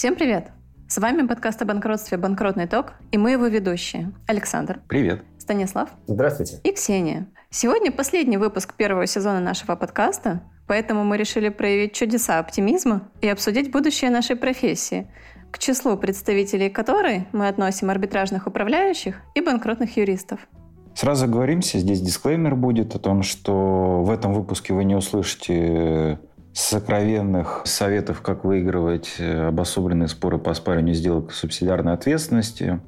Всем привет! С вами подкаст о банкротстве «Банкротный ток» и мы его ведущие. Александр. Привет. Станислав. Здравствуйте. И Ксения. Сегодня последний выпуск первого сезона нашего подкаста, поэтому мы решили проявить чудеса оптимизма и обсудить будущее нашей профессии, к числу представителей которой мы относим арбитражных управляющих и банкротных юристов. Сразу говоримся, здесь дисклеймер будет о том, что в этом выпуске вы не услышите сокровенных советов, как выигрывать э, обособленные споры по оспариванию сделок субсидиарной ответственности.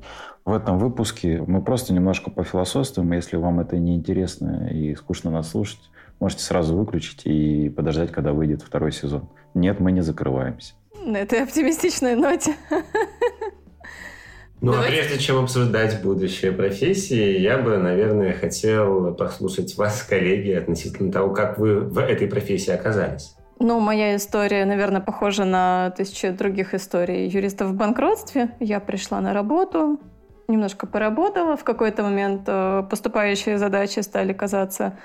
В этом выпуске мы просто немножко пофилософствуем. Если вам это не интересно и скучно нас слушать, можете сразу выключить и подождать, когда выйдет второй сезон. Нет, мы не закрываемся. На этой оптимистичной ноте. Ну, а прежде чем обсуждать будущее профессии, я бы, наверное, хотел послушать вас, коллеги, относительно того, как вы в этой профессии оказались. Ну, моя история, наверное, похожа на тысячи других историй юристов в банкротстве. Я пришла на работу, немножко поработала. В какой-то момент э, поступающие задачи стали казаться,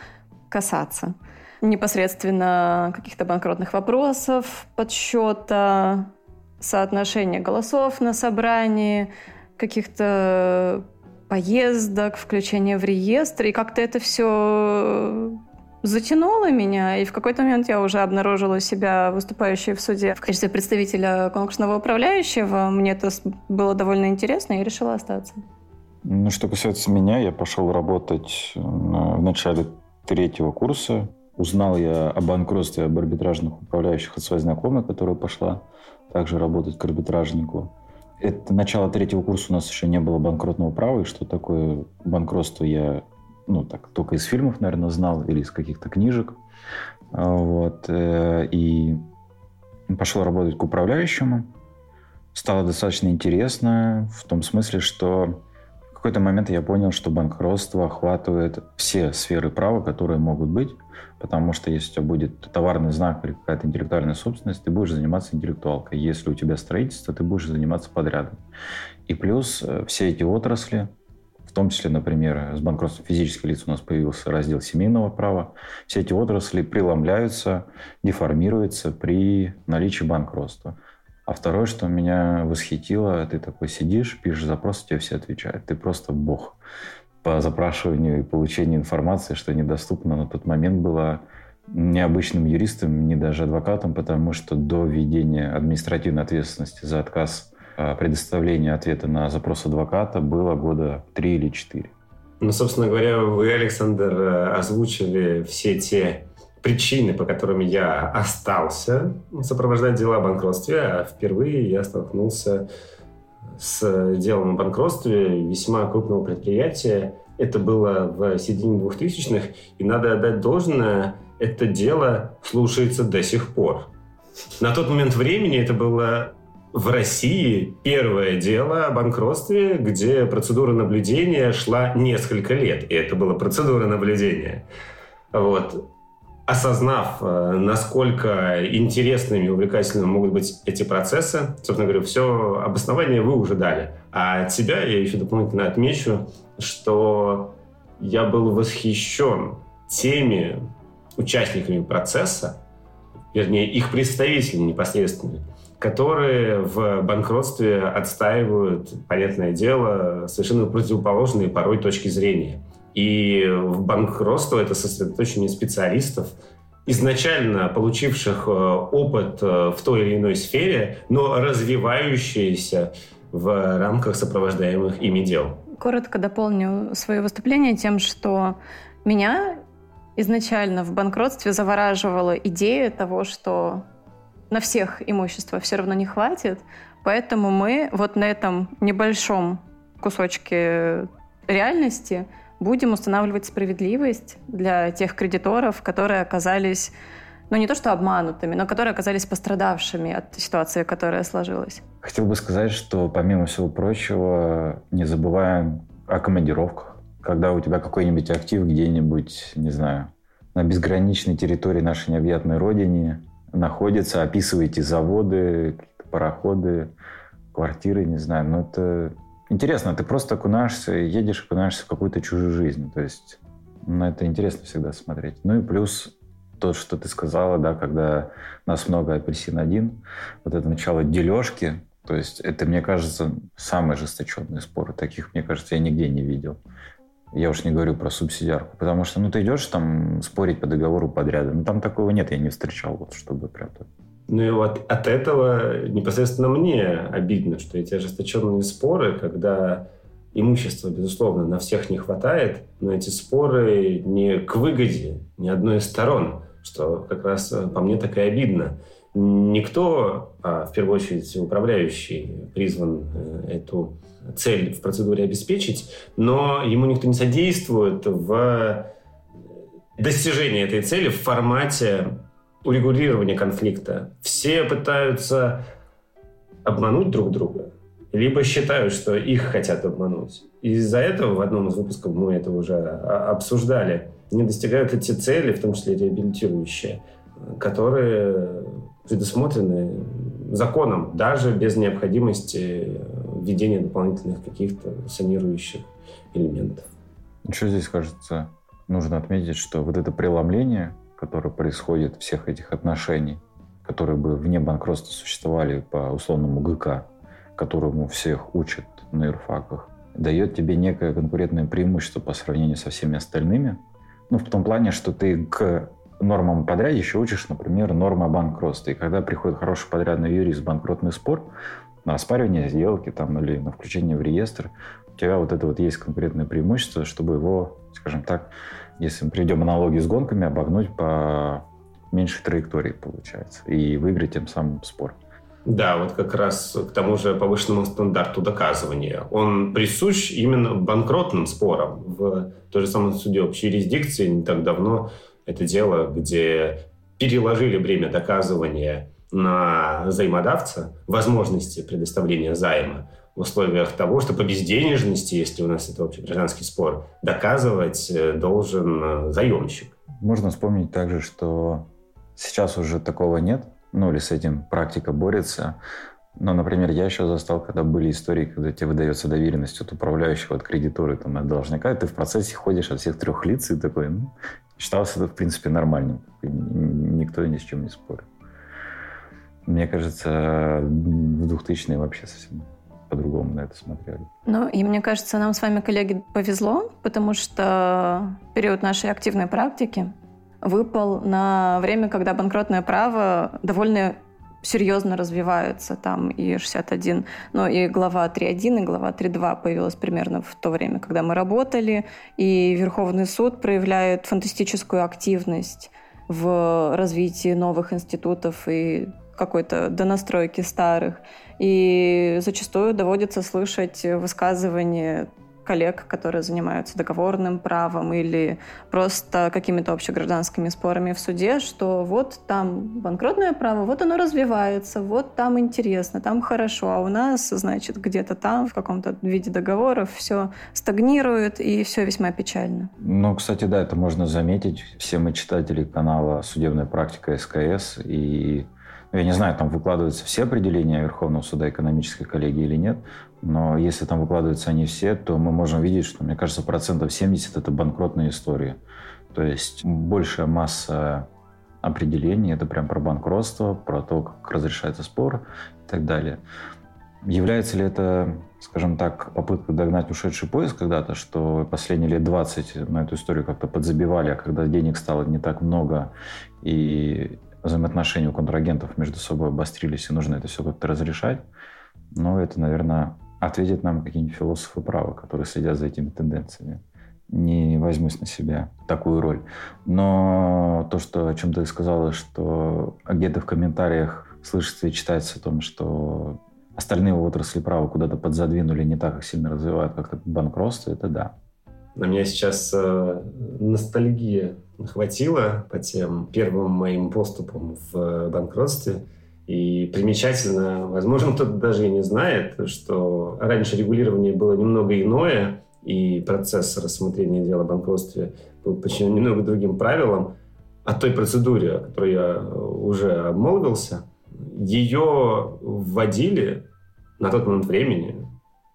касаться непосредственно каких-то банкротных вопросов, подсчета, соотношения голосов на собрании, каких-то поездок, включения в реестр. И как-то это все затянуло меня, и в какой-то момент я уже обнаружила себя выступающей в суде в качестве представителя конкурсного управляющего. Мне это было довольно интересно, и я решила остаться. Ну, что касается меня, я пошел работать в начале третьего курса. Узнал я о банкротстве об арбитражных управляющих от своей знакомой, которая пошла также работать к арбитражнику. Это начало третьего курса у нас еще не было банкротного права, и что такое банкротство я ну, так, только из фильмов, наверное, знал или из каких-то книжек. А, вот. Э, и пошел работать к управляющему. Стало достаточно интересно в том смысле, что в какой-то момент я понял, что банкротство охватывает все сферы права, которые могут быть, потому что если у тебя будет товарный знак или какая-то интеллектуальная собственность, ты будешь заниматься интеллектуалкой. Если у тебя строительство, ты будешь заниматься подрядом. И плюс э, все эти отрасли, том числе, например, с банкротством физических лиц у нас появился раздел семейного права. Все эти отрасли преломляются, деформируются при наличии банкротства. А второе, что меня восхитило, ты такой сидишь, пишешь запрос, тебе все отвечают. Ты просто бог по запрашиванию и получению информации, что недоступно на тот момент было необычным юристом, не даже адвокатом, потому что до введения административной ответственности за отказ а, предоставления ответа на запрос адвоката было года три или четыре. Ну, собственно говоря, вы, Александр, э, озвучили все те причины, по которым я остался сопровождать дела о банкротстве, а впервые я столкнулся с делом о банкротстве весьма крупного предприятия. Это было в середине 2000-х, и надо отдать должное, это дело слушается до сих пор. На тот момент времени это было в России первое дело о банкротстве, где процедура наблюдения шла несколько лет. И это была процедура наблюдения. Вот. Осознав, э, насколько интересными и увлекательными могут быть эти процессы, собственно говоря, все обоснование вы уже дали. А от себя я еще дополнительно отмечу, что я был восхищен теми участниками процесса, вернее, их представителями непосредственно, которые в банкротстве отстаивают, понятное дело, совершенно противоположные порой точки зрения. И в банкротство это сосредоточение специалистов, изначально получивших э, опыт э, в той или иной сфере, но развивающиеся в рамках сопровождаемых ими дел. Коротко дополню свое выступление тем, что меня изначально в банкротстве завораживала идея того, что на всех имущества все равно не хватит, поэтому мы вот на этом небольшом кусочке реальности будем устанавливать справедливость для тех кредиторов, которые оказались, ну не то что обманутыми, но которые оказались пострадавшими от ситуации, которая сложилась. Хотел бы сказать, что помимо всего прочего, не забываем о командировках. Когда у тебя какой-нибудь актив где-нибудь, не знаю, на безграничной территории нашей необъятной родине, находится, описываете заводы, пароходы, квартиры, не знаю. Но это интересно, ты просто окунаешься, едешь, окунаешься в какую-то чужую жизнь. То есть на ну, это интересно всегда смотреть. Ну и плюс то, что ты сказала, да, когда нас много апельсин один, вот это начало дележки, То есть это, мне кажется, самые ожесточенные споры. Таких, мне кажется, я нигде не видел. Я уж не говорю про субсидиарку. Потому что, ну, ты идешь там спорить по договору подряда. Ну, там такого нет, я не встречал, вот, чтобы прям так. Ну и вот от этого непосредственно мне обидно, что эти ожесточенные споры, когда имущества, безусловно, на всех не хватает, но эти споры не к выгоде ни одной из сторон, что как раз э, по мне так и обидно. Никто, а в первую очередь управляющий, призван э, эту цель в процедуре обеспечить, но ему никто не содействует в достижении этой цели в формате урегулирования конфликта. Все пытаются обмануть друг друга, либо считают, что их хотят обмануть. Из-за этого в одном из выпусков мы это уже обсуждали. Не достигают эти цели, в том числе реабилитирующие, которые предусмотрены законом, даже без необходимости введения дополнительных каких-то санирующих элементов. Еще здесь, кажется, нужно отметить, что вот это преломление, которое происходит всех этих отношений, которые бы вне банкротства существовали по условному ГК, которому всех учат на юрфаках, дает тебе некое конкурентное преимущество по сравнению со всеми остальными. Ну, в том плане, что ты к нормам подряда еще учишь, например, нормы банкротства. И когда приходит хороший подрядный юрист, банкротный спор, на оспаривание сделки там, или на включение в реестр, у тебя вот это вот есть конкретное преимущество, чтобы его, скажем так, если мы приведем аналогии с гонками, обогнуть по меньшей траектории, получается, и выиграть тем самым спор. Да, вот как раз к тому же повышенному стандарту доказывания. Он присущ именно банкротным спорам. В той же самой суде общей юрисдикции не так давно это дело, где переложили бремя доказывания на взаимодавца возможности предоставления займа в условиях того, что по безденежности, если у нас это общий гражданский спор, доказывать э, должен э, заемщик. Можно вспомнить также, что сейчас уже такого нет, ну или с этим практика борется. Но, например, я еще застал, когда были истории, когда тебе выдается доверенность от управляющего, от кредитора, там, от должника, и ты в процессе ходишь от всех трех лиц и такой, ну, считалось это, в принципе, нормальным. Никто ни с чем не спорит. Мне кажется, в 2000-е вообще совсем по-другому на это смотрели. Ну, и мне кажется, нам с вами, коллеги, повезло, потому что период нашей активной практики выпал на время, когда банкротное право довольно серьезно развивается. Там и 61, но и глава 3.1, и глава 3.2 появилась примерно в то время, когда мы работали. И Верховный суд проявляет фантастическую активность в развитии новых институтов и какой-то донастройки старых. И зачастую доводится слышать высказывания коллег, которые занимаются договорным правом или просто какими-то общегражданскими спорами в суде, что вот там банкротное право, вот оно развивается, вот там интересно, там хорошо, а у нас, значит, где-то там в каком-то виде договоров все стагнирует и все весьма печально. Ну, кстати, да, это можно заметить. Все мы читатели канала «Судебная практика СКС» и я не знаю, там выкладываются все определения Верховного суда экономической коллегии или нет, но если там выкладываются они все, то мы можем видеть, что, мне кажется, процентов 70 – это банкротные истории. То есть большая масса определений – это прям про банкротство, про то, как разрешается спор и так далее. Является ли это, скажем так, попытка догнать ушедший поезд когда-то, что последние лет 20 на эту историю как-то подзабивали, а когда денег стало не так много и взаимоотношения у контрагентов между собой обострились, и нужно это все как-то разрешать. Но это, наверное, ответят нам какие-нибудь философы права, которые следят за этими тенденциями. Не возьмусь на себя такую роль. Но то, что, о чем ты сказала, что где-то в комментариях слышится и читается о том, что остальные отрасли права куда-то подзадвинули, не так их сильно развивают, как банкротство, это да. На меня сейчас э, ностальгия хватило по тем первым моим поступам в банкротстве. И примечательно, возможно, кто-то даже и не знает, что раньше регулирование было немного иное, и процесс рассмотрения дела о банкротстве был подчинен немного другим правилам. О той процедуре, о которой я уже обмолвился, ее вводили на тот момент времени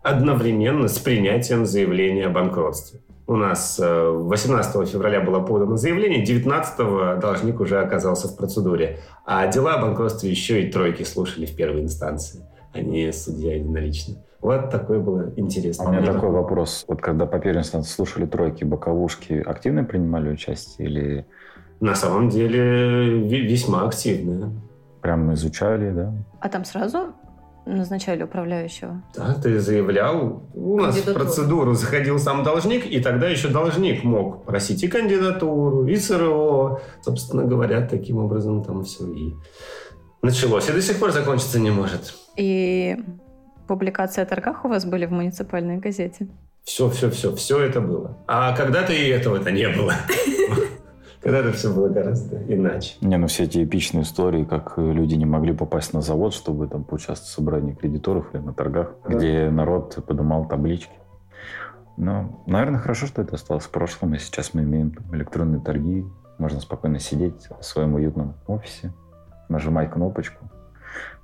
одновременно с принятием заявления о банкротстве. У нас 18 э, февраля было подано заявление, 19 должник уже оказался в процедуре. А дела о банкротстве еще и тройки слушали в первой инстанции. а не судья единолично. Вот такой был интересный. А у меня такой вопрос. Вот когда по первенству слушали тройки, боковушки, активно принимали участие или... На самом деле весьма активно. Прям изучали, да? А там сразу назначали управляющего? Да, ты заявлял. У нас в процедуру заходил сам должник, и тогда еще должник мог просить и кандидатуру, и СРО. Собственно говоря, таким образом там все и началось. И до сих пор закончиться не может. И публикации о торгах у вас были в муниципальной газете? Все, все, все, все это было. А когда-то и этого-то не было. Когда-то все было гораздо иначе. Не, ну все эти эпичные истории, как люди не могли попасть на завод, чтобы там поучаствовать в собрании кредиторов или на торгах, да. где народ подымал таблички. Но, наверное, хорошо, что это осталось в прошлом, и сейчас мы имеем электронные торги. Можно спокойно сидеть в своем уютном офисе, нажимать кнопочку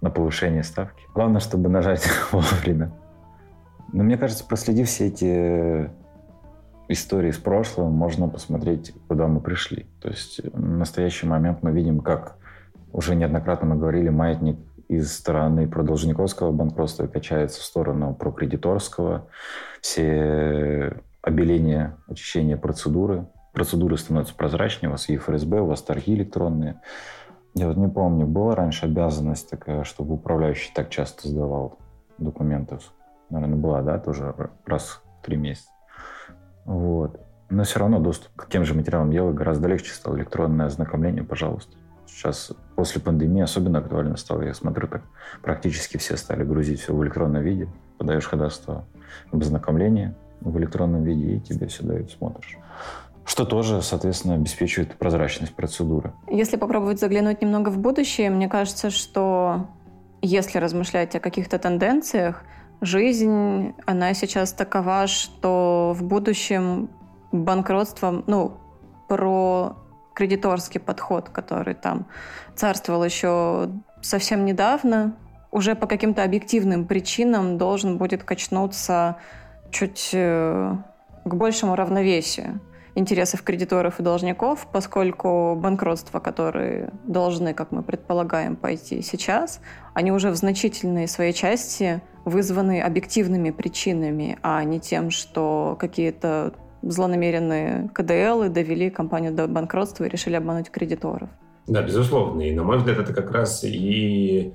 на повышение ставки. Главное, чтобы нажать вовремя. Но мне кажется, проследив все эти истории из прошлого, можно посмотреть, куда мы пришли. То есть в настоящий момент мы видим, как уже неоднократно мы говорили, маятник из стороны продолжниковского банкротства качается в сторону прокредиторского. Все обеления, очищение процедуры. Процедуры становятся прозрачнее, у вас ЕФРСБ, у вас торги электронные. Я вот не помню, была раньше обязанность такая, чтобы управляющий так часто сдавал документов? Наверное, была, да, тоже раз в три месяца. Вот. Но все равно доступ к тем же материалам дела гораздо легче стал. Электронное ознакомление, пожалуйста. Сейчас после пандемии особенно актуально стало. Я смотрю, так практически все стали грузить все в электронном виде. Подаешь ходатайство об ознакомлении в электронном виде, и тебе все дают, смотришь. Что тоже, соответственно, обеспечивает прозрачность процедуры. Если попробовать заглянуть немного в будущее, мне кажется, что если размышлять о каких-то тенденциях, жизнь, она сейчас такова, что в будущем банкротство, ну, про кредиторский подход, который там царствовал еще совсем недавно, уже по каким-то объективным причинам должен будет качнуться чуть э, к большему равновесию интересов кредиторов и должников, поскольку банкротства, которые должны, как мы предполагаем, пойти сейчас, они уже в значительной своей части вызваны объективными причинами, а не тем, что какие-то злонамеренные КДЛ довели компанию до банкротства и решили обмануть кредиторов. Да, безусловно. И, на мой взгляд, это как раз и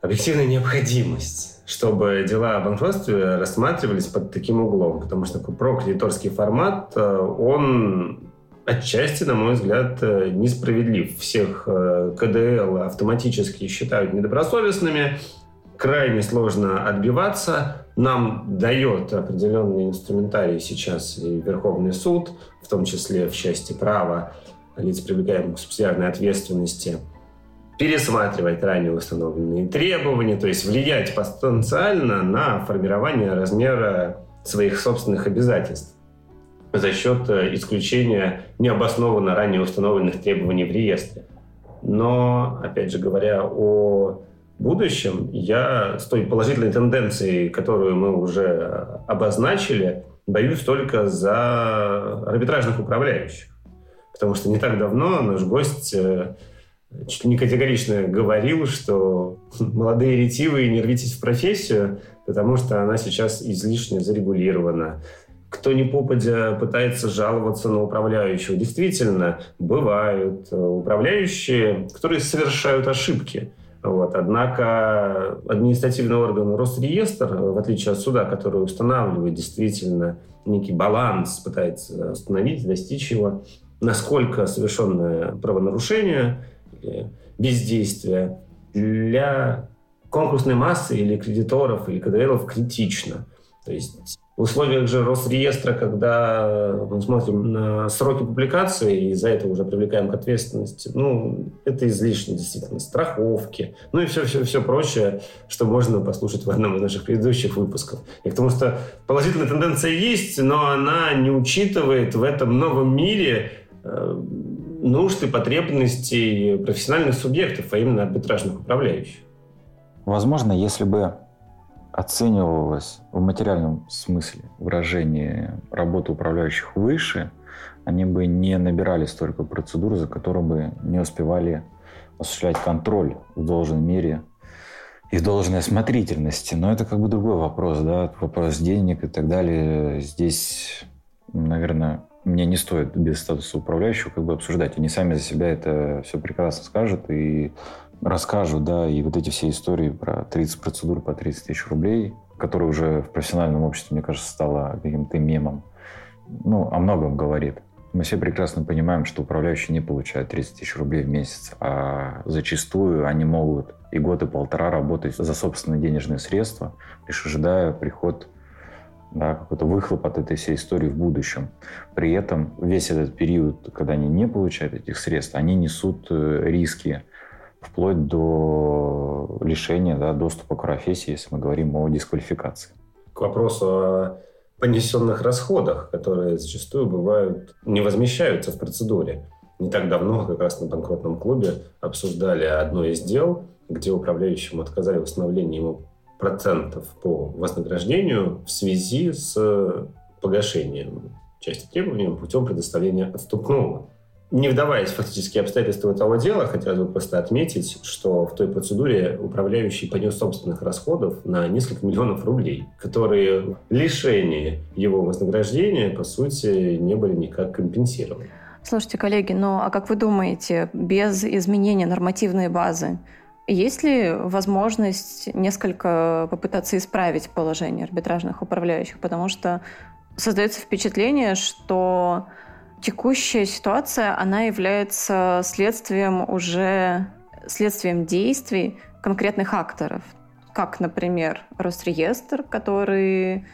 объективная необходимость, чтобы дела о банкротстве рассматривались под таким углом. Потому что прокредиторский формат, э, он отчасти, на мой взгляд, э, несправедлив. Всех э, КДЛ автоматически считают недобросовестными, крайне сложно отбиваться. Нам дает определенный инструментарий сейчас и Верховный суд, в том числе в части права лиц, привлекаемых к субсидиарной ответственности, пересматривать ранее установленные требования, то есть влиять потенциально на формирование размера своих собственных обязательств за счет э, исключения необоснованно ранее установленных требований в реестре. Но, опять же говоря о будущем, я с той положительной тенденцией, которую мы уже обозначили, боюсь только за арбитражных управляющих. Потому что не так давно наш гость э, чуть ли не категорично говорил, что молодые ретивые не рвитесь в профессию, потому что она сейчас излишне зарегулирована. Кто не попадя пытается жаловаться на управляющего. Действительно, бывают э, управляющие, которые совершают ошибки – вот. Однако административный орган Росреестр, в отличие от суда, который устанавливает действительно некий баланс, пытается установить, достичь его, насколько совершенное правонарушение бездействие для конкурсной массы или кредиторов, или КДЛов критично. То есть в условиях же Росреестра, когда мы смотрим на сроки публикации и за это уже привлекаем к ответственности, ну, это излишне, действительно, страховки, ну и все-все-все прочее, что можно послушать в одном из наших предыдущих выпусков. И к тому, что положительная тенденция есть, но она не учитывает в этом новом мире э, нужд и потребностей профессиональных субъектов, а именно арбитражных управляющих. Возможно, если бы оценивалось в материальном смысле выражение работы управляющих выше, они бы не набирали столько процедур, за которые бы не успевали осуществлять контроль в должной мере и должной осмотрительности. Но это как бы другой вопрос, да, вопрос денег и так далее. Здесь, наверное, мне не стоит без статуса управляющего как бы обсуждать. Они сами за себя это все прекрасно скажут и расскажут, да, и вот эти все истории про 30 процедур по 30 тысяч рублей, которые уже в профессиональном обществе, мне кажется, стало каким-то мемом, ну, о многом говорит. Мы все прекрасно понимаем, что управляющие не получают 30 тысяч рублей в месяц, а зачастую они могут и год, и полтора работать за собственные денежные средства, лишь ожидая приход да, какой-то выхлоп от этой всей истории в будущем. При этом весь этот период, когда они не получают этих средств, они несут э, риски вплоть до лишения да, доступа к профессии, если мы говорим о дисквалификации. К вопросу о понесенных расходах, которые зачастую бывают, не возмещаются в процедуре. Не так давно, как раз на банкротном клубе, обсуждали одно из дел, где управляющему отказали в восстановлении ему процентов по вознаграждению в связи с погашением части требований путем предоставления отступного. Не вдаваясь в фактические обстоятельства этого дела, хотелось бы просто отметить, что в той процедуре управляющий понес собственных расходов на несколько миллионов рублей, которые лишение его вознаграждения, по сути, не были никак компенсированы. Слушайте, коллеги, ну а как вы думаете, без изменения нормативной базы есть ли возможность несколько попытаться исправить положение арбитражных управляющих? Потому что создается впечатление, что текущая ситуация, она является следствием уже следствием действий конкретных акторов, как, например, Росреестр, который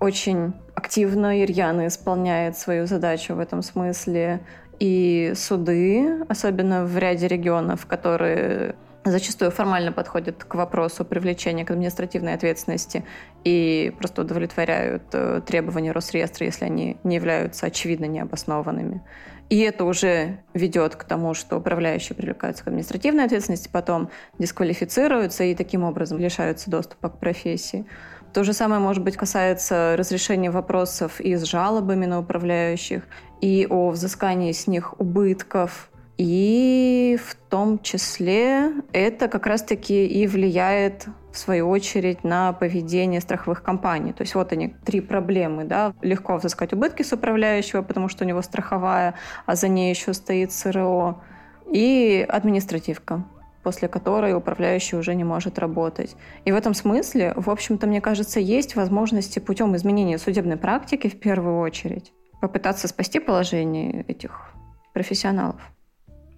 очень активно и рьяно исполняет свою задачу в этом смысле, и суды, особенно в ряде регионов, которые зачастую формально подходят к вопросу привлечения к административной ответственности и просто удовлетворяют э, требования Росреестра, если они не являются очевидно необоснованными. И это уже ведет к тому, что управляющие привлекаются к административной ответственности, потом дисквалифицируются и таким образом лишаются доступа к профессии. То же самое, может быть, касается разрешения вопросов и с жалобами на управляющих, и о взыскании с них убытков, и в том числе это как раз-таки и влияет в свою очередь на поведение страховых компаний. То есть вот они, три проблемы. Да? Легко взыскать убытки с управляющего, потому что у него страховая, а за ней еще стоит СРО. И административка после которой управляющий уже не может работать. И в этом смысле, в общем-то, мне кажется, есть возможности путем изменения судебной практики в первую очередь попытаться спасти положение этих профессионалов.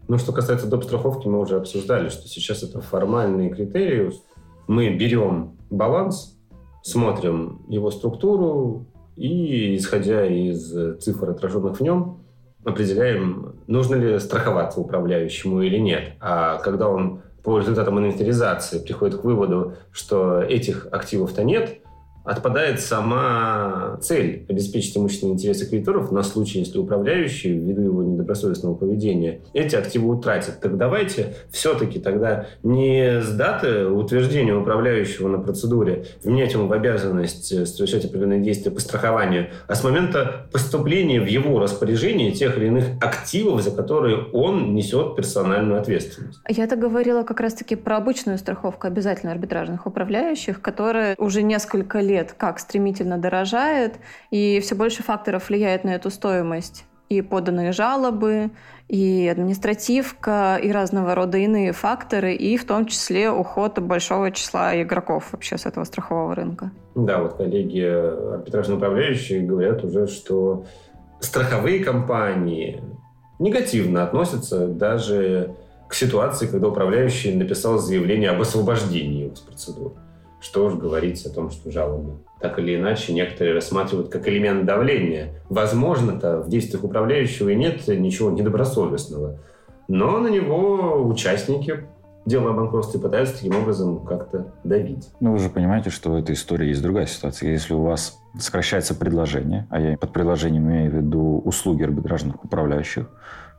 Ну, что касается доп. страховки, мы уже обсуждали, что сейчас это формальные критерии. Мы берем баланс, смотрим его структуру и, исходя из цифр, отраженных в нем, определяем, нужно ли страховаться управляющему или нет. А когда он по результатам инвентаризации приходит к выводу, что этих активов-то нет, отпадает сама цель обеспечить имущественные интересы кредиторов на случай, если управляющий, ввиду его недобросовестного поведения, эти активы утратит. Так давайте все-таки тогда не с даты утверждения управляющего на процедуре вменять ему в обязанность совершать определенные действия по страхованию, а с момента поступления в его распоряжение тех или иных активов, за которые он несет персональную ответственность. Я-то говорила как раз-таки про обычную страховку обязательно арбитражных управляющих, которая уже несколько лет лет как стремительно дорожает, и все больше факторов влияет на эту стоимость. И поданные жалобы, и административка, и разного рода иные факторы, и в том числе уход большого числа игроков вообще с этого страхового рынка. Да, вот коллеги арбитражные управляющие говорят уже, что страховые компании негативно относятся даже к ситуации, когда управляющий написал заявление об освобождении его с процедуры. Что уж говорить о том, что жалобы так или иначе некоторые рассматривают как элемент давления. Возможно-то в действиях управляющего и нет ничего недобросовестного, но на него участники дела о банкротстве пытаются таким образом как-то давить. Ну, вы же понимаете, что в этой истории есть другая ситуация. Если у вас сокращается предложение, а я под предложением имею в виду услуги арбитражных управляющих,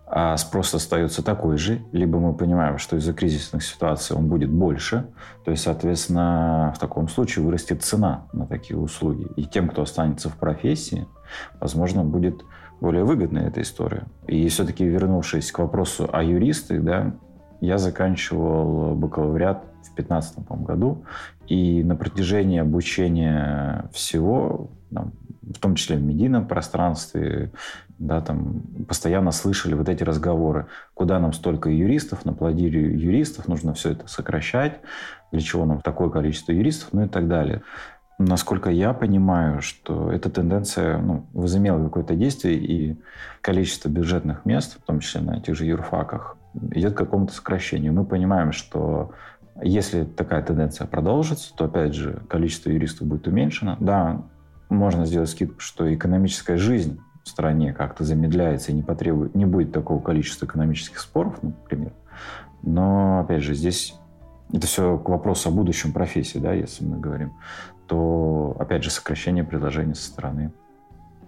а спрос остается такой же, либо мы понимаем, что из-за кризисных ситуаций он будет больше, то есть, соответственно, в таком случае вырастет цена на такие услуги. И тем, кто останется в профессии, возможно, будет более выгодная эта история. И все-таки вернувшись к вопросу о юристах, да, Я заканчивал бакалавриат в 2015 году, и на протяжении обучения всего, в том числе в медийном пространстве, да, там постоянно слышали вот эти разговоры, куда нам столько юристов, наплодили юристов, нужно все это сокращать, для чего нам такое количество юристов, ну и так далее. Насколько я понимаю, что эта тенденция ну, возымела какое-то действие, и количество бюджетных мест, в том числе на этих же юрфаках, идет к какому-то сокращению. Мы понимаем, что если такая тенденция продолжится, то, опять же, количество юристов будет уменьшено. Да, можно сделать скидку, что экономическая жизнь стране как-то замедляется и не, потребует, не будет такого количества экономических споров, например. Но, опять же, здесь это все к вопросу о будущем профессии, да, если мы говорим, то, опять же, сокращение предложений со стороны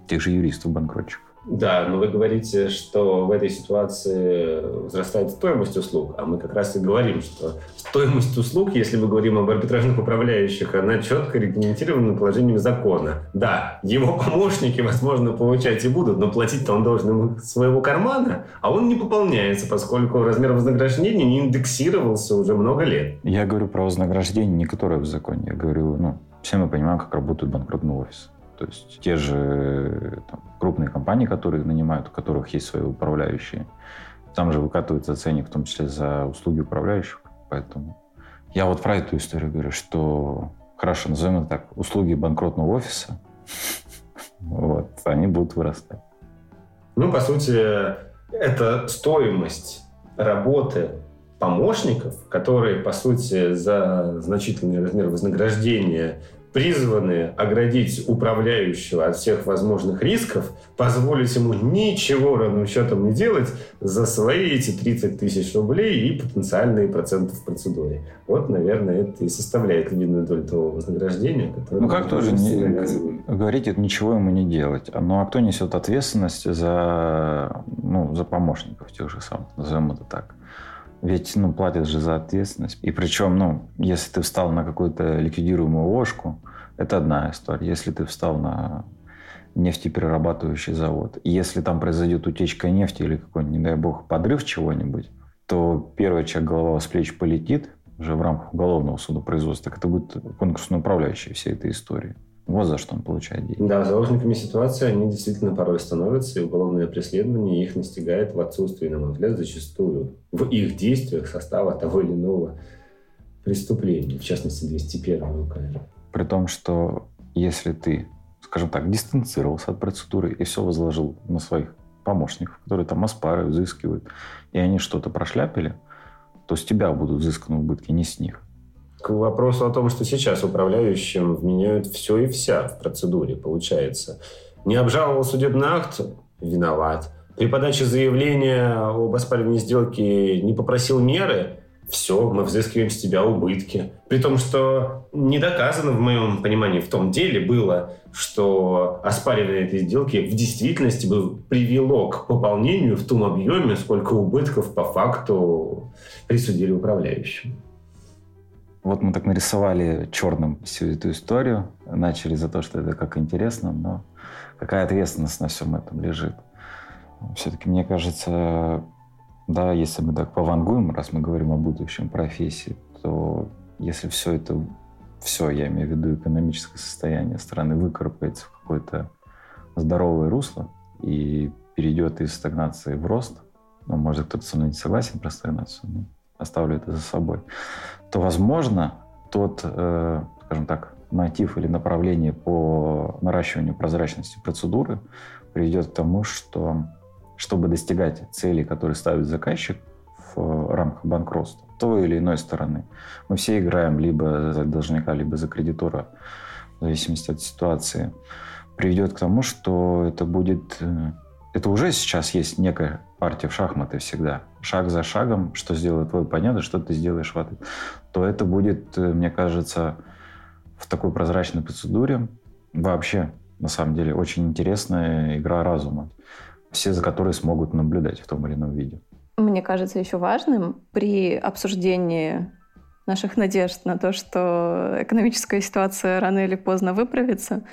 тех же юристов-банкротчиков. Да, но вы говорите, что в этой ситуации возрастает стоимость услуг, а мы как раз и говорим, что стоимость услуг, если мы говорим об арбитражных управляющих, она четко регламентирована положением закона. Да, его помощники, возможно, получать и будут, но платить-то он должен из своего кармана, а он не пополняется, поскольку размер вознаграждения не индексировался уже много лет. Я говорю про вознаграждение, не которое в законе. Я говорю, ну, все мы понимаем, как работают банкротные офисы. То есть те же там, крупные компании, которые нанимают, у которых есть свои управляющие, там же выкатывается ценник, в том числе за услуги управляющих. Поэтому я вот про эту историю говорю, что хорошо, назовем это так, услуги банкротного офиса, вот, они будут вырастать. Ну, по сути, это стоимость работы помощников, которые, по сути, за значительный размер вознаграждения призваны оградить управляющего от всех возможных рисков, позволить ему ничего ровным счетом не делать за свои эти 30 тысяч рублей и потенциальные проценты в процедуре. Вот, наверное, это и составляет львиную долю того вознаграждения, которое... Ну, как тоже не, говорить, это ничего ему не делать. Ну, а кто несет ответственность за, ну, за помощников тех же самых, назовем это так? Ведь, ну, платят же за ответственность. И причем, ну, если ты встал на какую-то ликвидируемую ложку, это одна история. Если ты встал на нефтеперерабатывающий завод, если там произойдет утечка нефти или какой-нибудь, не дай бог, подрыв чего-нибудь, то первый человек голова с плеч полетит уже в рамках уголовного судопроизводства. Это будет конкурсный управляющий всей этой истории. Вот за что он получает деньги. Да, заложниками ситуации они действительно порой становятся, и уголовное преследование их настигает в отсутствии, на мой взгляд, зачастую в их действиях состава того или иного преступления, в частности, 201 УК. При том, что если ты, скажем так, дистанцировался от процедуры и все возложил на своих помощников, которые там оспаривают, взыскивают, и они что-то прошляпили, то с тебя будут взысканы убытки, не с них. К вопросу о том, что сейчас управляющим вменяют все и вся в процедуре, получается. Не обжаловал судебный акт – виноват. При подаче заявления об оспаривании сделки не попросил меры все, мы взыскиваем с тебя убытки. При том, что не доказано, в моем понимании, в том деле было, что оспаривание этой сделки в действительности бы привело к пополнению в том объеме, сколько убытков по факту присудили управляющим. Вот мы так нарисовали черным всю эту историю, начали за то, что это как интересно, но какая ответственность на всем этом лежит? Все-таки, мне кажется, да, если мы так повангуем, раз мы говорим о будущем профессии, то если все это, все, я имею в виду экономическое состояние страны, выкарпается в какое-то здоровое русло и перейдет из стагнации в рост, ну, может, кто-то со мной не согласен про стагнацию, но оставлю это за собой, то, возможно, тот, э, скажем так, мотив или направление по наращиванию прозрачности процедуры приведет к тому, что чтобы достигать целей, которые ставит заказчик в рамках банкротства, той или иной стороны. Мы все играем либо за должника, либо за кредитора, в зависимости от ситуации, приведет к тому, что это будет... Э, это уже сейчас есть некая партия в шахматы всегда. Шаг за шагом, что сделает твой понятно, что ты сделаешь в ответ. То это будет, э, мне кажется, в такой прозрачной процедуре вообще, на самом деле, очень интересная игра разума все за которые смогут наблюдать в том или ином виде. Мне кажется еще важным при обсуждении наших надежд на то, что экономическая ситуация рано или поздно выправится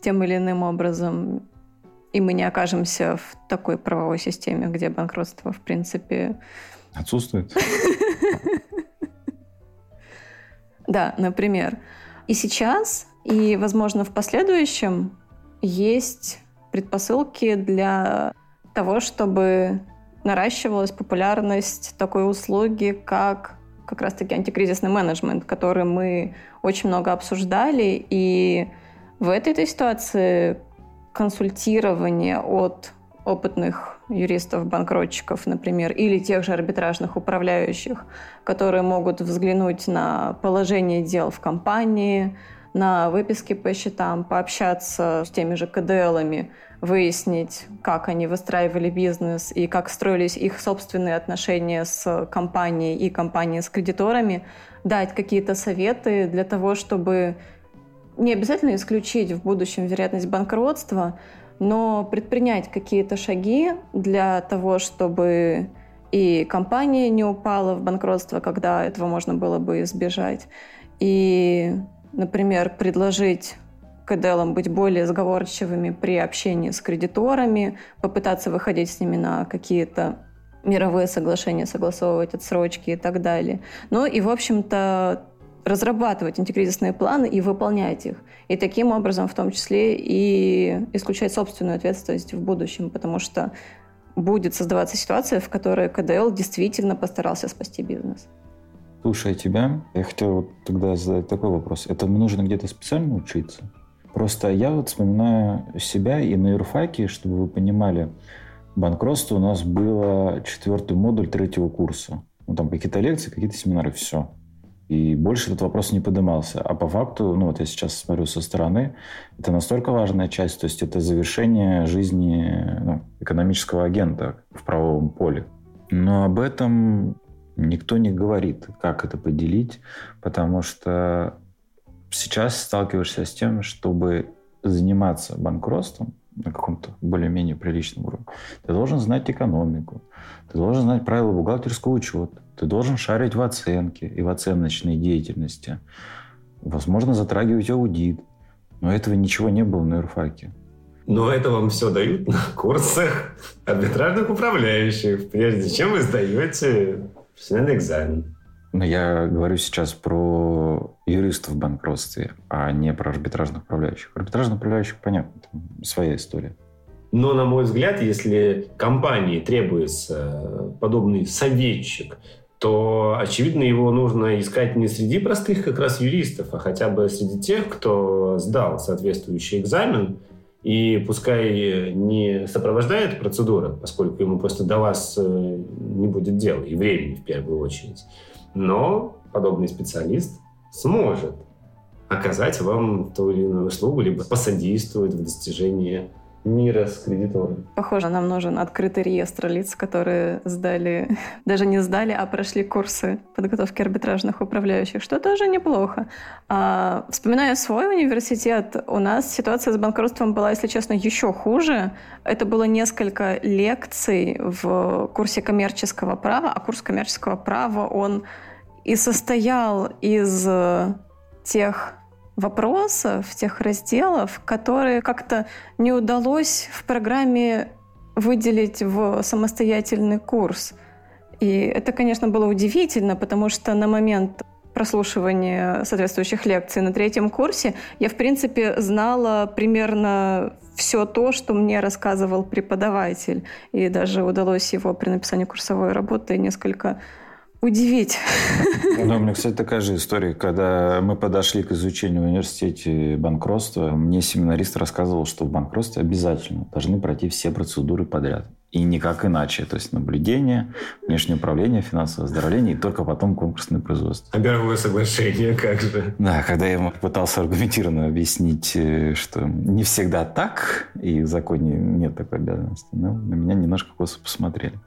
тем или иным образом, и мы не окажемся в такой правовой системе, где банкротство, в принципе... Отсутствует. Да, например. И сейчас, и, возможно, в последующем есть предпосылки для того, чтобы наращивалась популярность такой услуги, как как раз-таки антикризисный менеджмент, который мы очень много обсуждали. И в этой, этой ситуации консультирование от опытных юристов-банкротчиков, например, или тех же арбитражных управляющих, которые могут взглянуть на положение дел в компании, на выписки по счетам, пообщаться с теми же КДЛами, выяснить, как они выстраивали бизнес и как строились их собственные отношения с компанией и компанией с кредиторами, дать какие-то советы для того, чтобы не обязательно исключить в будущем вероятность банкротства, но предпринять какие-то шаги для того, чтобы и компания не упала в банкротство, когда этого можно было бы избежать, и Например, предложить КДЛам быть более сговорчивыми при общении с кредиторами, попытаться выходить с ними на какие-то мировые соглашения, согласовывать отсрочки и так далее. Ну и, в общем-то, разрабатывать антикризисные планы и выполнять их. И таким образом, в том числе, и исключать собственную ответственность в будущем, потому что будет создаваться ситуация, в которой КДЛ действительно постарался спасти бизнес. Слушая тебя, я хотел вот тогда задать такой вопрос. Это нужно где-то специально учиться? Просто я вот вспоминаю себя и на юрфаке, чтобы вы понимали, банкротство у нас было четвертый модуль третьего курса. Ну, там какие-то лекции, какие-то семинары, все. И больше этот вопрос не поднимался. А по факту, ну вот я сейчас смотрю со стороны, это настолько важная часть, то есть это завершение жизни ну, экономического агента в правовом поле. Но об этом Никто не говорит, как это поделить, потому что сейчас сталкиваешься с тем, чтобы заниматься банкротством на каком-то более-менее приличном уровне, ты должен знать экономику, ты должен знать правила бухгалтерского учета, ты должен шарить в оценке и в оценочной деятельности, возможно, затрагивать аудит. Но этого ничего не было на юрфаке. Но это вам все дают на курсах арбитражных управляющих, прежде чем вы сдаете Профессиональный экзамен. Но я говорю сейчас про юристов в банкротстве, а не про арбитражных управляющих. Арбитражных управляющих, понятно, своя история. Но, на мой взгляд, если компании требуется подобный советчик, то, очевидно, его нужно искать не среди простых как раз юристов, а хотя бы среди тех, кто сдал соответствующий экзамен и пускай не сопровождает процедура, поскольку ему просто до вас э, не будет дела, и времени в первую очередь. Но подобный специалист сможет оказать вам ту или иную услугу, либо посодействовать в достижении мира с кредиторами. Похоже, нам нужен открытый реестр лиц, которые сдали, даже не сдали, а прошли курсы подготовки арбитражных управляющих, что тоже неплохо. А, вспоминая свой университет, у нас ситуация с банкротством была, если честно, еще хуже. Это было несколько лекций в курсе коммерческого права, а курс коммерческого права, он и состоял из тех вопросов, тех разделов, которые как-то не удалось в программе выделить в самостоятельный курс. И это, конечно, было удивительно, потому что на момент прослушивания соответствующих лекций на третьем курсе я, в принципе, знала примерно все то, что мне рассказывал преподаватель. И даже удалось его при написании курсовой работы несколько удивить. Ну, у меня, кстати, такая же история. Когда мы подошли к изучению в университете банкротства, мне семинарист рассказывал, что в банкротстве обязательно должны пройти все процедуры подряд. И никак иначе. То есть наблюдение, внешнее управление, финансовое оздоровление и только потом конкурсное производство. А мировое соглашение как же? Да, когда я ему пытался аргументированно объяснить, э, что не всегда так, и в законе нет такой обязанности, но на меня немножко косо посмотрели.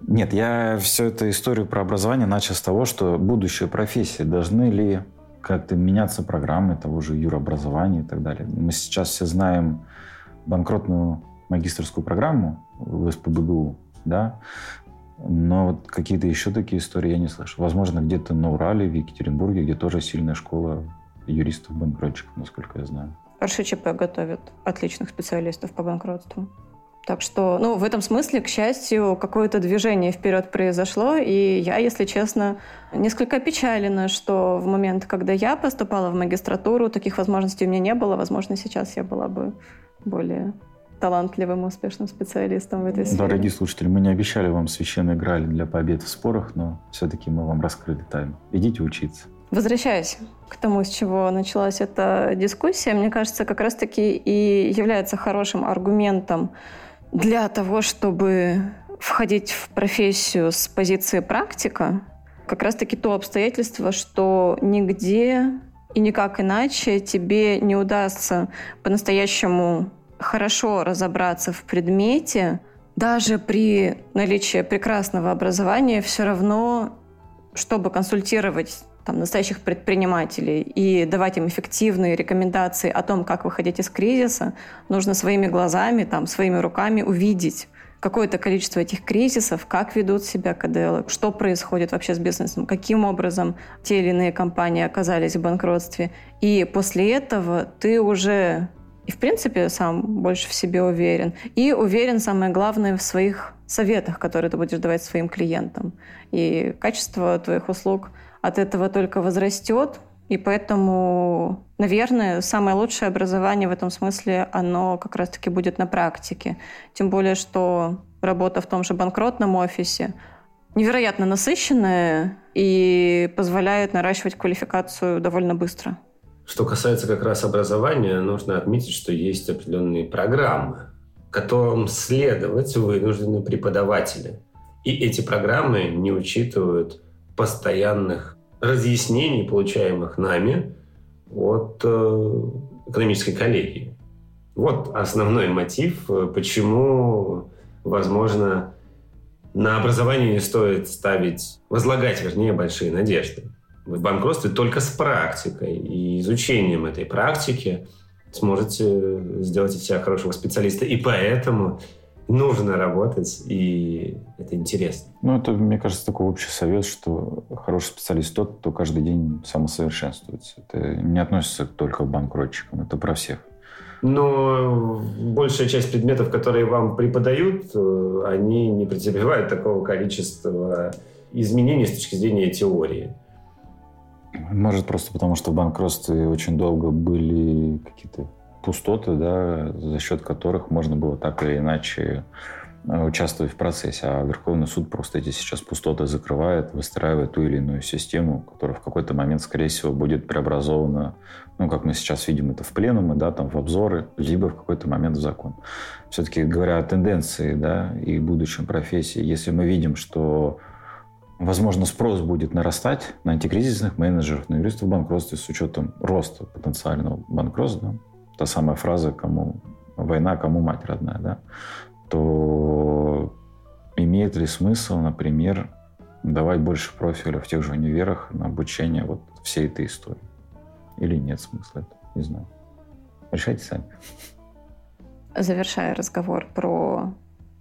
Нет, я всю эту историю про образование начал с того, что будущие профессии должны ли как-то меняться программы того же юрообразования и так далее. Мы сейчас все знаем банкротную магистрскую программу в СПБГУ, да, но вот какие-то еще такие истории я не слышу. Возможно, где-то на Урале, в Екатеринбурге, где тоже сильная школа юристов-банкротчиков, насколько я знаю. РШЧП готовят отличных специалистов по банкротству. Так что, ну, в этом смысле, к счастью, какое-то движение вперед произошло, и я, если честно, несколько опечалена, что в момент, когда я поступала в магистратуру, таких возможностей у меня не было. Возможно, сейчас я была бы более талантливым, успешным специалистом в этой сфере. Дорогие слушатели, мы не обещали вам священной грали для побед в спорах, но все-таки мы вам раскрыли тайну. Идите учиться. Возвращаясь к тому, с чего началась эта дискуссия, мне кажется, как раз-таки и является хорошим аргументом для того, чтобы входить в профессию с позиции практика, как раз-таки то обстоятельство, что нигде и никак иначе тебе не удастся по-настоящему хорошо разобраться в предмете, даже при наличии прекрасного образования все равно, чтобы консультировать там, настоящих предпринимателей и давать им эффективные рекомендации о том, как выходить из кризиса, нужно своими глазами, там, своими руками увидеть какое-то количество этих кризисов, как ведут себя КДЛ, что происходит вообще с бизнесом, каким образом те или иные компании оказались в банкротстве. И после этого ты уже и, в принципе, сам больше в себе уверен. И уверен, самое главное, в своих советах, которые ты будешь давать своим клиентам. И качество твоих услуг – от этого только возрастет. И поэтому, наверное, самое лучшее образование в этом смысле, оно как раз-таки будет на практике. Тем более, что работа в том же банкротном офисе невероятно насыщенная и позволяет наращивать квалификацию довольно быстро. Что касается как раз образования, нужно отметить, что есть определенные программы, которым следовать вынуждены преподаватели. И эти программы не учитывают постоянных разъяснений, получаемых нами от э, экономической коллегии. Вот основной мотив, э, почему, возможно, на образование не стоит ставить, возлагать, вернее, большие надежды. В банкротстве только с практикой и изучением этой практики сможете сделать из себя хорошего специалиста. И поэтому нужно работать, и это интересно. Ну, это, мне кажется, такой общий совет, что хороший специалист тот, кто каждый день самосовершенствуется. Это не относится только к банкротчикам, это про всех. Но большая часть предметов, которые вам преподают, э, они не претерпевают такого количества изменений с точки зрения теории. Может, просто потому, что в банкротстве очень долго были какие-то пустоты, да, за счет которых можно было так или иначе э, участвовать в процессе. А Верховный суд просто эти сейчас пустоты закрывает, выстраивает ту или иную систему, которая в какой-то момент, скорее всего, будет преобразована, ну, как мы сейчас видим это в пленумы, да, там, в обзоры, либо в какой-то момент в закон. Все-таки говоря о тенденции, да, и будущем профессии, если мы видим, что Возможно, спрос будет нарастать на антикризисных менеджеров, на юристов в банкротстве с учетом роста потенциального банкротства, та самая фраза «кому война, кому мать родная», да, то имеет ли смысл, например, давать больше профиля в тех же универах на обучение вот всей этой истории? Или нет смысла это? Не знаю. Решайте сами. Завершая разговор про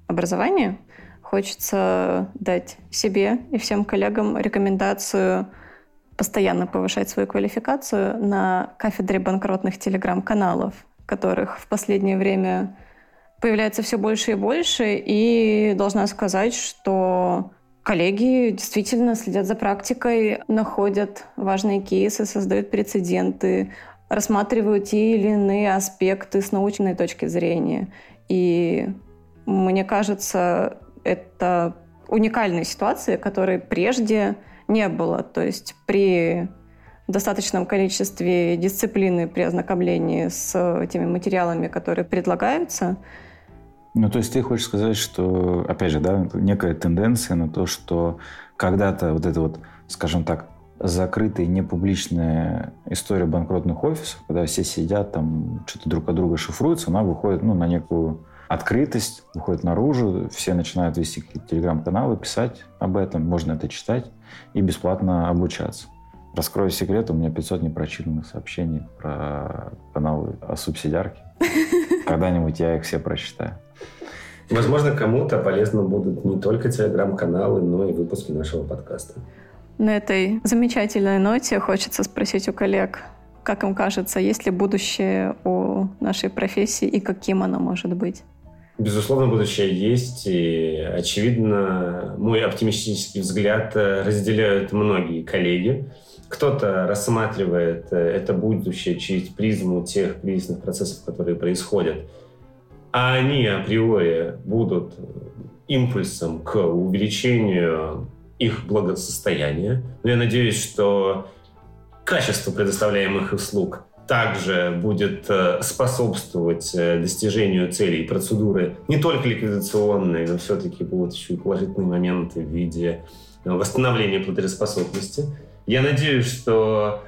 образование, хочется дать себе и всем коллегам рекомендацию – постоянно повышать свою квалификацию на кафедре банкротных телеграм-каналов, которых в последнее время появляется все больше и больше. И должна сказать, что коллеги действительно следят за практикой, находят важные кейсы, создают прецеденты, рассматривают те или иные аспекты с научной точки зрения. И мне кажется, это уникальная ситуация, которой прежде не было. То есть при достаточном количестве дисциплины при ознакомлении с этими материалами, которые предлагаются. Ну, то есть ты хочешь сказать, что, опять же, да, некая тенденция на то, что когда-то вот это вот, скажем так, закрытая, непубличная история банкротных офисов, когда все сидят там, что-то друг от друга шифруются, она выходит ну, на некую открытость, выходит наружу, все начинают вести какие-то телеграм-каналы, писать об этом, можно это читать и бесплатно обучаться. Раскрою секрет, у меня 500 непрочитанных сообщений про каналы о субсидиарке. Когда-нибудь я их все прочитаю. Возможно, кому-то полезно будут не только телеграм-каналы, но и выпуски нашего подкаста. На этой замечательной ноте хочется спросить у коллег, как им кажется, есть ли будущее у нашей профессии и каким оно может быть? Безусловно, будущее есть, и, очевидно, мой оптимистический взгляд э, разделяют многие коллеги. Кто-то рассматривает э, это будущее через призму тех кризисных процессов, которые происходят, а они априори будут импульсом к увеличению их благосостояния. Но я надеюсь, что качество предоставляемых услуг также будет э, способствовать э, достижению целей процедуры не только ликвидационные, но все-таки будут еще и положительные моменты в виде э, восстановления платежеспособности. Я надеюсь, что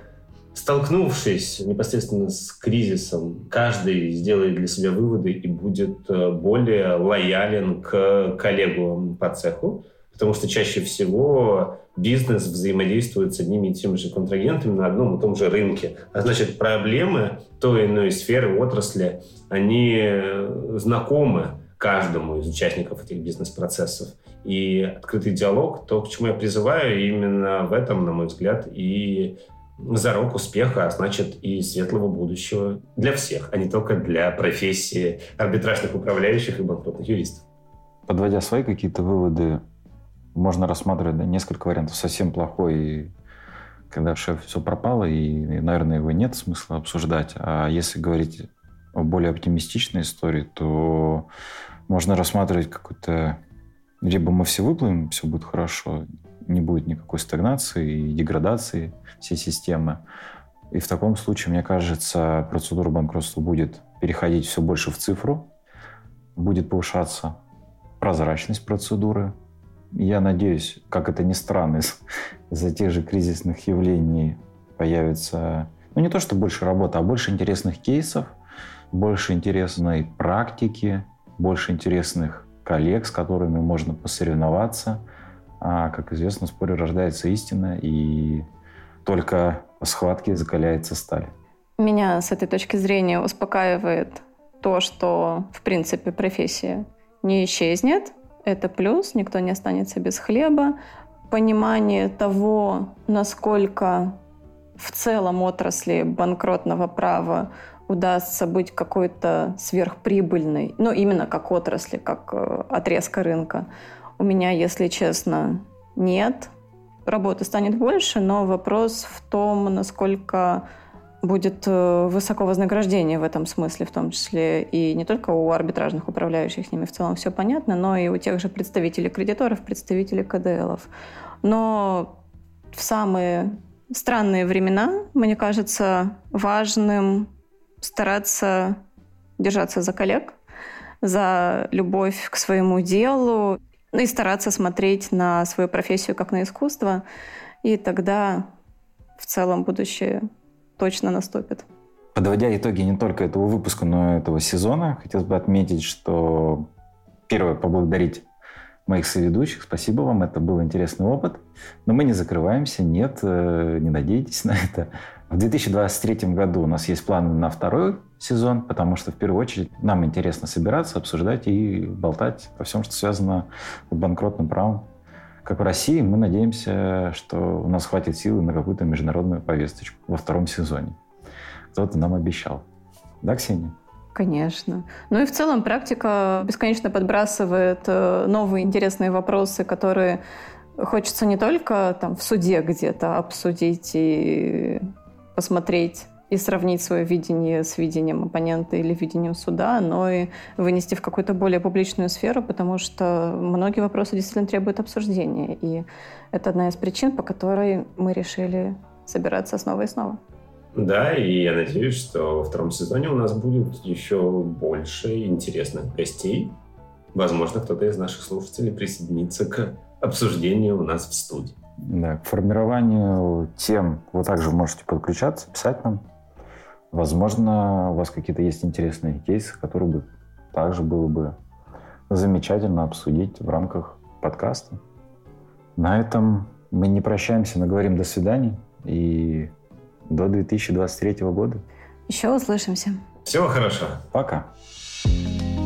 столкнувшись непосредственно с кризисом, каждый сделает для себя выводы и будет более лоялен к коллегам по цеху, потому что чаще всего бизнес взаимодействует с одними и теми же контрагентами на одном и том же рынке. А значит, проблемы той или иной сферы, отрасли, они знакомы каждому из участников этих бизнес-процессов. И открытый диалог, то, к чему я призываю, именно в этом, на мой взгляд, и зарок успеха, а значит и светлого будущего для всех, а не только для профессии арбитражных управляющих и банкротных юристов. Подводя свои какие-то выводы, можно рассматривать да, несколько вариантов. Совсем плохой, и когда шеф все пропало, и, и, наверное, его нет смысла обсуждать. А если говорить о более оптимистичной истории, то можно рассматривать какую-то... Либо мы все выплывем, все будет хорошо, не будет никакой стагнации и деградации всей системы. И в таком случае, мне кажется, процедура банкротства будет переходить все больше в цифру, будет повышаться прозрачность процедуры, я надеюсь, как это ни странно, из-за тех же кризисных явлений появится, ну не то, что больше работы, а больше интересных кейсов, больше интересной практики, больше интересных коллег, с которыми можно посоревноваться. А, как известно, в споре рождается истина, и только в схватке закаляется сталь. Меня с этой точки зрения успокаивает то, что, в принципе, профессия не исчезнет, это плюс, никто не останется без хлеба. Понимание того, насколько в целом отрасли банкротного права удастся быть какой-то сверхприбыльной, ну, именно как отрасли, как э, отрезка рынка. У меня, если честно, нет. Работы станет больше, но вопрос в том, насколько будет э, высоко вознаграждение в этом смысле, в том числе и не только у арбитражных управляющих, с ними в целом все понятно, но и у тех же представителей кредиторов, представителей КДЛов. Но в самые странные времена, мне кажется, важным стараться держаться за коллег, за любовь к своему делу и стараться смотреть на свою профессию как на искусство. И тогда в целом будущее точно наступит. Подводя итоги не только этого выпуска, но и этого сезона, хотелось бы отметить, что первое, поблагодарить моих соведущих. Спасибо вам, это был интересный опыт. Но мы не закрываемся, нет, э, не надейтесь на это. В 2023 году у нас есть планы на второй сезон, потому что в первую очередь нам интересно собираться, обсуждать и болтать о всем, что связано с банкротным правом как в России, мы надеемся, что у нас хватит силы на какую-то международную повесточку во втором сезоне. Кто-то нам обещал. Да, Ксения? Конечно. Ну и в целом практика бесконечно подбрасывает э, новые интересные вопросы, которые хочется не только там в суде где-то обсудить и посмотреть и сравнить свое видение с видением оппонента или видением суда, но и вынести в какую-то более публичную сферу, потому что многие вопросы действительно требуют обсуждения. И это одна из причин, по которой мы решили собираться снова и снова. Да, и я надеюсь, что во втором сезоне у нас будет еще больше интересных гостей. Возможно, кто-то из наших слушателей присоединится к обсуждению у нас в студии. Да, к формированию тем вы также можете подключаться, писать нам. Возможно, у вас какие-то есть интересные кейсы, которые бы также было бы замечательно обсудить в рамках подкаста. На этом мы не прощаемся, но говорим до свидания и до 2023 года. Еще услышимся. Всего хорошего. Пока. thank you